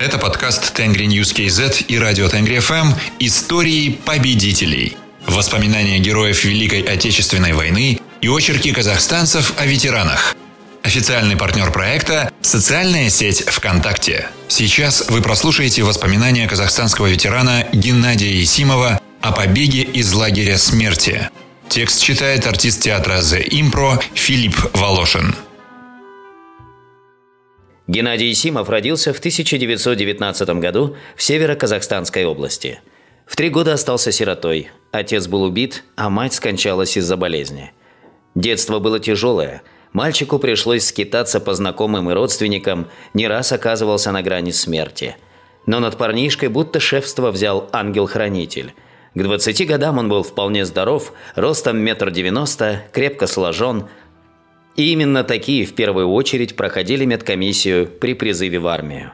Это подкаст Tengrinews.kz и радио Tengri FM «Истории победителей». Воспоминания героев Великой Отечественной войны и очерки казахстанцев о ветеранах. Официальный партнер проекта – социальная сеть ВКонтакте. Сейчас вы прослушаете воспоминания казахстанского ветерана Геннадия Исимова о побеге из лагеря смерти. Текст читает артист театра «The Impro» Филипп Волошин. Геннадий Симов родился в 1919 году в Северо-Казахстанской области. В три года остался сиротой. Отец был убит, а мать скончалась из-за болезни. Детство было тяжелое. Мальчику пришлось скитаться по знакомым и родственникам, не раз оказывался на грани смерти. Но над парнишкой будто шефство взял ангел-хранитель. К 20 годам он был вполне здоров, ростом метр девяносто, крепко сложен, и именно такие в первую очередь проходили медкомиссию при призыве в армию.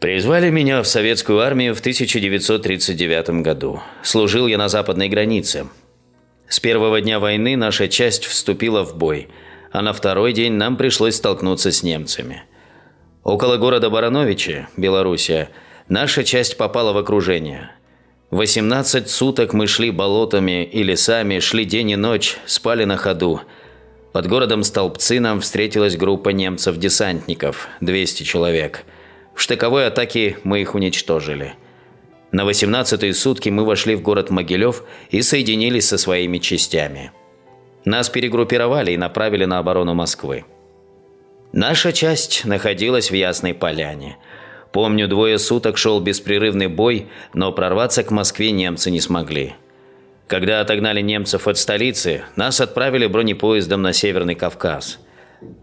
Призвали меня в советскую армию в 1939 году. Служил я на западной границе. С первого дня войны наша часть вступила в бой, а на второй день нам пришлось столкнуться с немцами. Около города Барановичи, Белоруссия, наша часть попала в окружение. 18 суток мы шли болотами и лесами, шли день и ночь, спали на ходу – под городом Столбцы нам встретилась группа немцев-десантников, 200 человек. В штыковой атаке мы их уничтожили. На 18-й сутки мы вошли в город Могилев и соединились со своими частями. Нас перегруппировали и направили на оборону Москвы. Наша часть находилась в Ясной Поляне. Помню, двое суток шел беспрерывный бой, но прорваться к Москве немцы не смогли. Когда отогнали немцев от столицы, нас отправили бронепоездом на Северный Кавказ.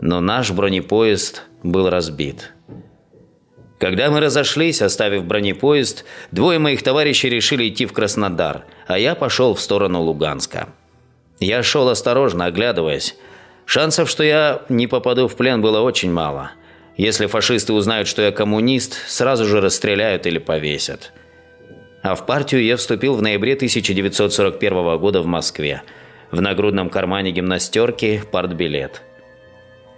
Но наш бронепоезд был разбит. Когда мы разошлись, оставив бронепоезд, двое моих товарищей решили идти в Краснодар, а я пошел в сторону Луганска. Я шел осторожно, оглядываясь. Шансов, что я не попаду в плен, было очень мало. Если фашисты узнают, что я коммунист, сразу же расстреляют или повесят. А в партию я вступил в ноябре 1941 года в Москве. В нагрудном кармане гимнастерки партбилет.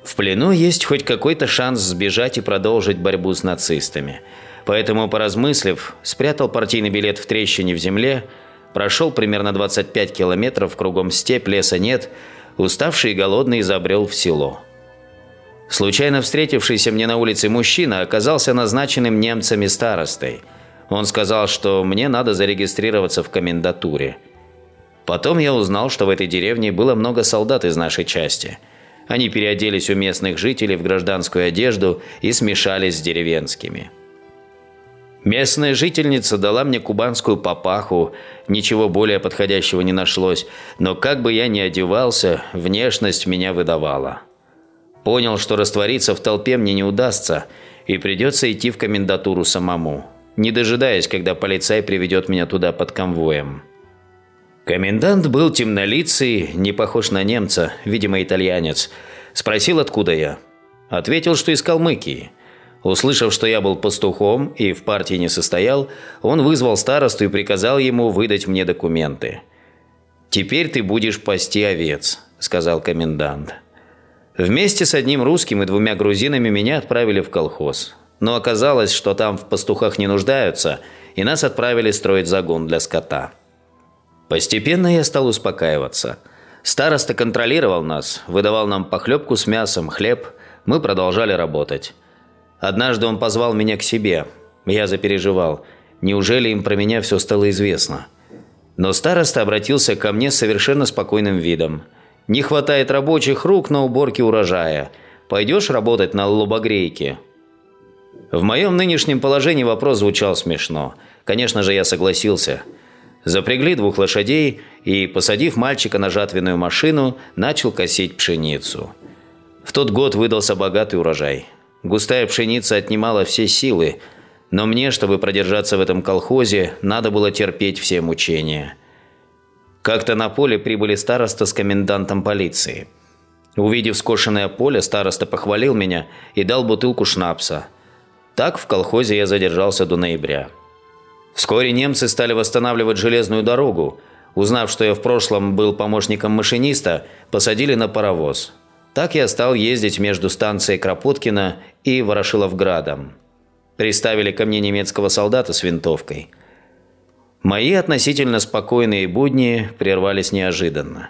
В плену есть хоть какой-то шанс сбежать и продолжить борьбу с нацистами. Поэтому, поразмыслив, спрятал партийный билет в трещине в земле, прошел примерно 25 километров, кругом степь, леса нет, уставший и голодный забрел в село. Случайно встретившийся мне на улице мужчина оказался назначенным немцами старостой – он сказал, что мне надо зарегистрироваться в комендатуре. Потом я узнал, что в этой деревне было много солдат из нашей части. Они переоделись у местных жителей в гражданскую одежду и смешались с деревенскими. Местная жительница дала мне кубанскую папаху, ничего более подходящего не нашлось, но как бы я ни одевался, внешность меня выдавала. Понял, что раствориться в толпе мне не удастся, и придется идти в комендатуру самому не дожидаясь, когда полицай приведет меня туда под конвоем. Комендант был темнолицый, не похож на немца, видимо, итальянец. Спросил, откуда я. Ответил, что из Калмыкии. Услышав, что я был пастухом и в партии не состоял, он вызвал старосту и приказал ему выдать мне документы. «Теперь ты будешь пасти овец», – сказал комендант. Вместе с одним русским и двумя грузинами меня отправили в колхоз. Но оказалось, что там в пастухах не нуждаются, и нас отправили строить загон для скота. Постепенно я стал успокаиваться. Староста контролировал нас, выдавал нам похлебку с мясом, хлеб. Мы продолжали работать. Однажды он позвал меня к себе. Я запереживал. Неужели им про меня все стало известно? Но староста обратился ко мне с совершенно спокойным видом. «Не хватает рабочих рук на уборке урожая. Пойдешь работать на лобогрейке?» В моем нынешнем положении вопрос звучал смешно. Конечно же, я согласился. Запрягли двух лошадей и, посадив мальчика на жатвенную машину, начал косить пшеницу. В тот год выдался богатый урожай. Густая пшеница отнимала все силы, но мне, чтобы продержаться в этом колхозе, надо было терпеть все мучения. Как-то на поле прибыли староста с комендантом полиции. Увидев скошенное поле, староста похвалил меня и дал бутылку шнапса – так в колхозе я задержался до ноября. Вскоре немцы стали восстанавливать железную дорогу. Узнав, что я в прошлом был помощником машиниста, посадили на паровоз. Так я стал ездить между станцией Кропоткина и Ворошиловградом. Приставили ко мне немецкого солдата с винтовкой. Мои относительно спокойные будни прервались неожиданно.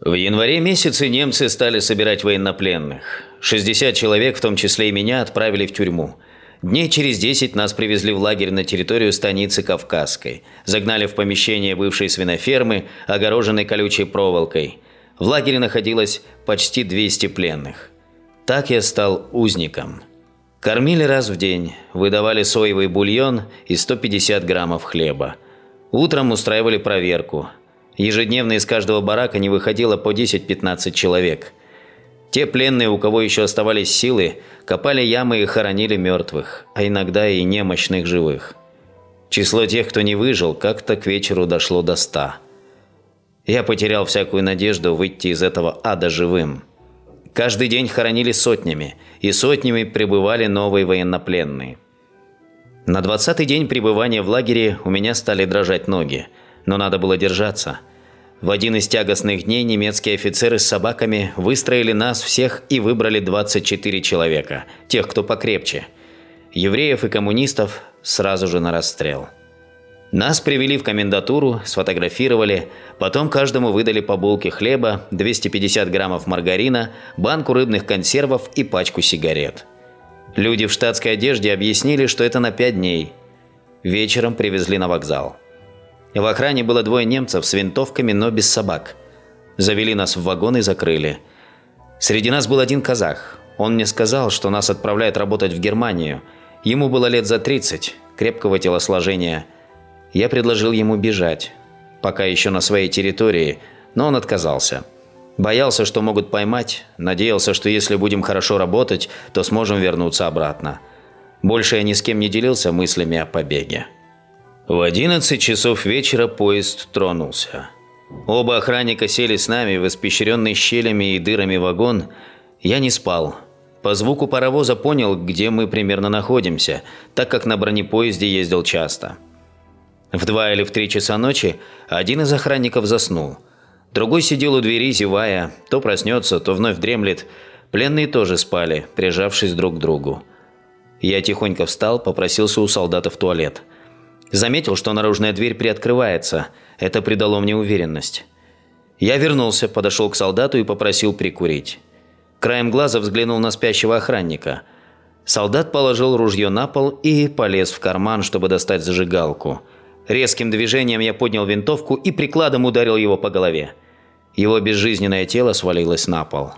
В январе месяце немцы стали собирать военнопленных. 60 человек, в том числе и меня, отправили в тюрьму. Дней через 10 нас привезли в лагерь на территорию станицы Кавказской. Загнали в помещение бывшей свинофермы, огороженной колючей проволокой. В лагере находилось почти 200 пленных. Так я стал узником. Кормили раз в день, выдавали соевый бульон и 150 граммов хлеба. Утром устраивали проверку. Ежедневно из каждого барака не выходило по 10-15 человек. Те пленные, у кого еще оставались силы, копали ямы и хоронили мертвых, а иногда и немощных живых. Число тех, кто не выжил, как-то к вечеру дошло до ста. Я потерял всякую надежду выйти из этого ада живым. Каждый день хоронили сотнями, и сотнями прибывали новые военнопленные. На двадцатый день пребывания в лагере у меня стали дрожать ноги, но надо было держаться. В один из тягостных дней немецкие офицеры с собаками выстроили нас всех и выбрали 24 человека, тех, кто покрепче. Евреев и коммунистов сразу же на расстрел. Нас привели в комендатуру, сфотографировали, потом каждому выдали по булке хлеба, 250 граммов маргарина, банку рыбных консервов и пачку сигарет. Люди в штатской одежде объяснили, что это на пять дней. Вечером привезли на вокзал. В охране было двое немцев с винтовками, но без собак. Завели нас в вагон и закрыли. Среди нас был один казах. Он мне сказал, что нас отправляют работать в Германию. Ему было лет за 30, крепкого телосложения – я предложил ему бежать, пока еще на своей территории, но он отказался. Боялся, что могут поймать, надеялся, что если будем хорошо работать, то сможем вернуться обратно. Больше я ни с кем не делился мыслями о побеге. В 11 часов вечера поезд тронулся. Оба охранника сели с нами в испещренный щелями и дырами вагон. Я не спал. По звуку паровоза понял, где мы примерно находимся, так как на бронепоезде ездил часто. В два или в три часа ночи один из охранников заснул. Другой сидел у двери, зевая, то проснется, то вновь дремлет. Пленные тоже спали, прижавшись друг к другу. Я тихонько встал, попросился у солдата в туалет. Заметил, что наружная дверь приоткрывается. Это придало мне уверенность. Я вернулся, подошел к солдату и попросил прикурить. Краем глаза взглянул на спящего охранника. Солдат положил ружье на пол и полез в карман, чтобы достать зажигалку – Резким движением я поднял винтовку и прикладом ударил его по голове. Его безжизненное тело свалилось на пол.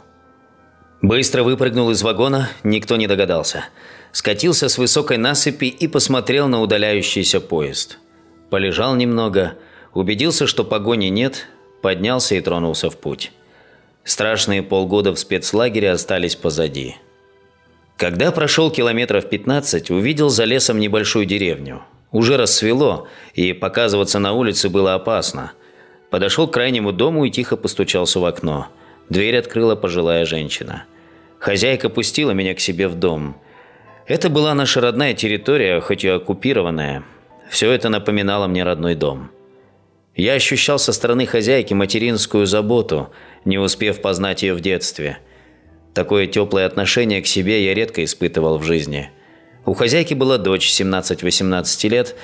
Быстро выпрыгнул из вагона, никто не догадался. Скатился с высокой насыпи и посмотрел на удаляющийся поезд. Полежал немного, убедился, что погони нет, поднялся и тронулся в путь. Страшные полгода в спецлагере остались позади. Когда прошел километров 15, увидел за лесом небольшую деревню – уже рассвело, и показываться на улице было опасно. Подошел к крайнему дому и тихо постучался в окно. Дверь открыла пожилая женщина. Хозяйка пустила меня к себе в дом. Это была наша родная территория, хоть и оккупированная. Все это напоминало мне родной дом. Я ощущал со стороны хозяйки материнскую заботу, не успев познать ее в детстве. Такое теплое отношение к себе я редко испытывал в жизни – у хозяйки была дочь 17-18 лет,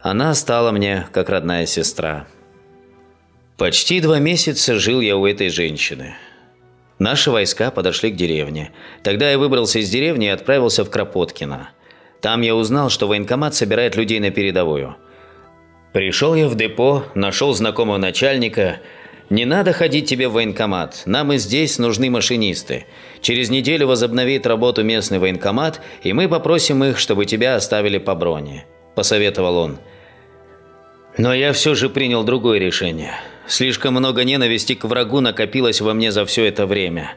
она стала мне как родная сестра. Почти два месяца жил я у этой женщины. Наши войска подошли к деревне. Тогда я выбрался из деревни и отправился в Кропоткино. Там я узнал, что военкомат собирает людей на передовую. Пришел я в депо, нашел знакомого начальника – не надо ходить тебе в военкомат. Нам и здесь нужны машинисты. Через неделю возобновит работу местный военкомат, и мы попросим их, чтобы тебя оставили по броне», – посоветовал он. Но я все же принял другое решение. Слишком много ненависти к врагу накопилось во мне за все это время.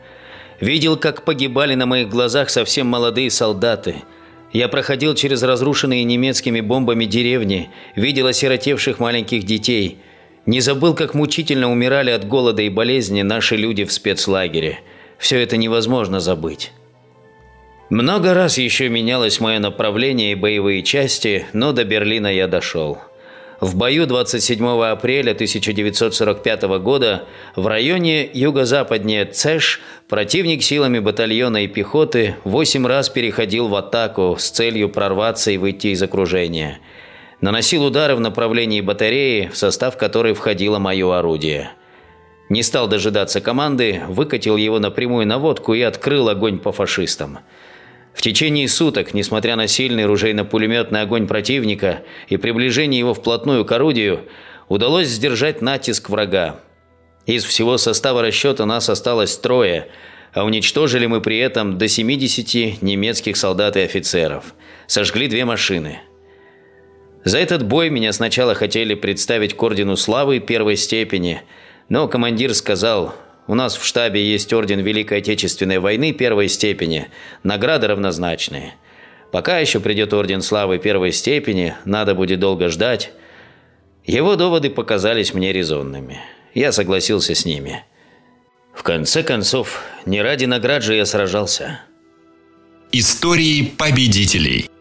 Видел, как погибали на моих глазах совсем молодые солдаты. Я проходил через разрушенные немецкими бомбами деревни, видел осиротевших маленьких детей – не забыл, как мучительно умирали от голода и болезни наши люди в спецлагере. Все это невозможно забыть. Много раз еще менялось мое направление и боевые части, но до Берлина я дошел. В бою 27 апреля 1945 года в районе юго-западнее Цеш противник силами батальона и пехоты восемь раз переходил в атаку с целью прорваться и выйти из окружения. Наносил удары в направлении батареи, в состав которой входило мое орудие. Не стал дожидаться команды, выкатил его на прямую наводку и открыл огонь по фашистам. В течение суток, несмотря на сильный ружейно-пулеметный огонь противника и приближение его вплотную к орудию, удалось сдержать натиск врага. Из всего состава расчета нас осталось трое, а уничтожили мы при этом до 70 немецких солдат и офицеров. Сожгли две машины. За этот бой меня сначала хотели представить к ордену славы первой степени, но командир сказал – у нас в штабе есть орден Великой Отечественной войны первой степени, награды равнозначные. Пока еще придет орден славы первой степени, надо будет долго ждать. Его доводы показались мне резонными. Я согласился с ними. В конце концов, не ради наград же я сражался. Истории победителей –